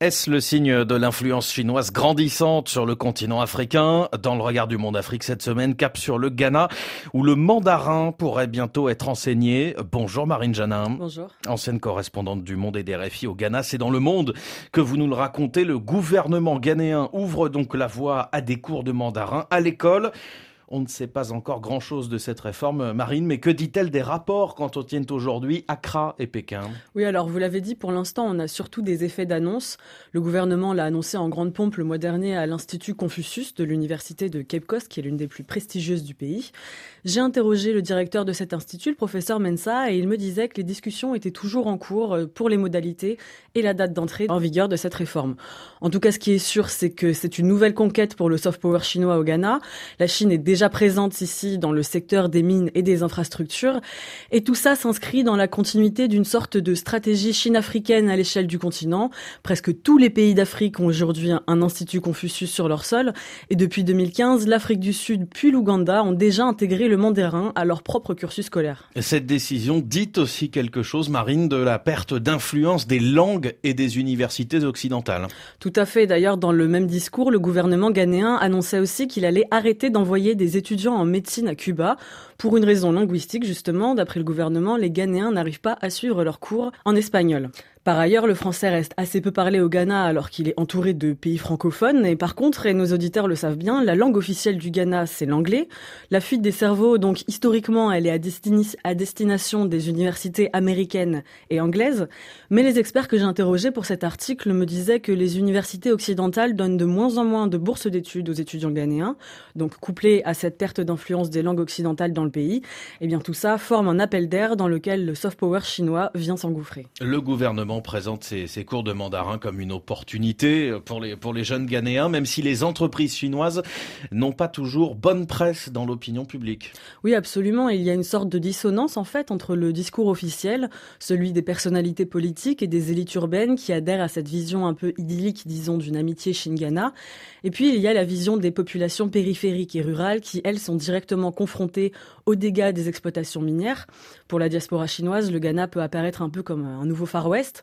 Est-ce le signe de l'influence chinoise grandissante sur le continent africain? Dans le regard du monde Afrique cette semaine, cap sur le Ghana, où le mandarin pourrait bientôt être enseigné. Bonjour Marine Janin. Bonjour. Ancienne correspondante du Monde et des RFI au Ghana. C'est dans le monde que vous nous le racontez. Le gouvernement ghanéen ouvre donc la voie à des cours de mandarin à l'école. On ne sait pas encore grand-chose de cette réforme marine, mais que dit-elle des rapports quand on tient aujourd'hui Accra et Pékin? Oui, alors vous l'avez dit, pour l'instant, on a surtout des effets d'annonce. Le gouvernement l'a annoncé en grande pompe le mois dernier à l'Institut Confucius de l'Université de Cape Coast, qui est l'une des plus prestigieuses du pays. J'ai interrogé le directeur de cet institut, le professeur Mensa, et il me disait que les discussions étaient toujours en cours euh, pour les modalités et la date d'entrée en vigueur de cette réforme. En tout cas, ce qui est sûr, c'est que c'est une nouvelle conquête pour le soft power chinois au Ghana. La Chine est déjà déjà présente ici dans le secteur des mines et des infrastructures. Et tout ça s'inscrit dans la continuité d'une sorte de stratégie chine-africaine à l'échelle du continent. Presque tous les pays d'Afrique ont aujourd'hui un institut Confucius sur leur sol. Et depuis 2015, l'Afrique du Sud puis l'Ouganda ont déjà intégré le mandarin à leur propre cursus scolaire. Cette décision dit aussi quelque chose, Marine, de la perte d'influence des langues et des universités occidentales. Tout à fait. D'ailleurs, dans le même discours, le gouvernement ghanéen annonçait aussi qu'il allait arrêter d'envoyer des étudiants en médecine à Cuba. Pour une raison linguistique, justement, d'après le gouvernement, les Ghanéens n'arrivent pas à suivre leurs cours en espagnol. Par ailleurs, le français reste assez peu parlé au Ghana alors qu'il est entouré de pays francophones. Et par contre, et nos auditeurs le savent bien, la langue officielle du Ghana, c'est l'anglais. La fuite des cerveaux, donc historiquement, elle est à, destination des universités américaines et anglaises. Mais les experts que j'ai interrogés pour cet article me disaient que les universités occidentales donnent de moins en moins de bourses d'études aux étudiants ghanéens. Donc, couplé à cette perte d'influence des langues occidentales dans le pays, eh bien tout ça forme un appel d'air dans lequel le soft power chinois vient s'engouffrer. Le gouvernement présente ces, cours de mandarin comme une opportunité pour les, pour les jeunes Ghanéens, même si les entreprises chinoises n'ont pas toujours bonne presse dans l'opinion publique. Oui, absolument. Il y a une sorte de dissonance, en fait, entre le discours officiel, celui des personnalités politiques et des élites urbaines qui adhèrent à cette vision un peu idyllique, disons, d'une amitié Chine-Ghana. Et puis, il y a la vision des populations périphériques et rurales qui, elles, sont directement confrontées aux dégâts des exploitations minières. Pour la diaspora chinoise, le Ghana peut apparaître un peu comme un nouveau Far West.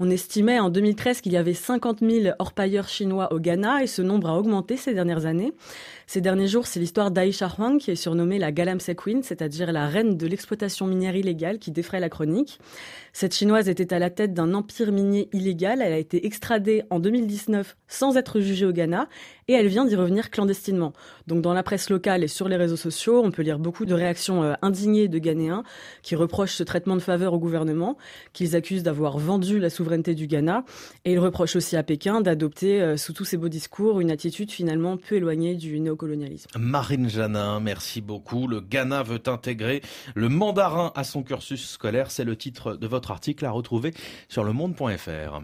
On estimait en 2013 qu'il y avait 50 000 orpailleurs chinois au Ghana et ce nombre a augmenté ces dernières années. Ces derniers jours, c'est l'histoire d'Aisha Huang qui est surnommée la Galamsey Queen, c'est-à-dire la reine de l'exploitation minière illégale qui défraie la chronique. Cette chinoise était à la tête d'un empire minier illégal. Elle a été extradée en 2019 sans être jugée au Ghana et elle vient d'y revenir clandestinement. Donc dans la presse locale et sur les réseaux sociaux, on peut lire beaucoup de réactions euh, indignées de Ghanéens qui reprochent ce traitement de faveur au gouvernement, qu'ils accusent d'avoir vendu la souveraineté du Ghana. Et il reproche aussi à Pékin d'adopter, euh, sous tous ses beaux discours, une attitude finalement peu éloignée du néocolonialisme. Marine Janin, merci beaucoup. Le Ghana veut intégrer le mandarin à son cursus scolaire. C'est le titre de votre article à retrouver sur le monde.fr.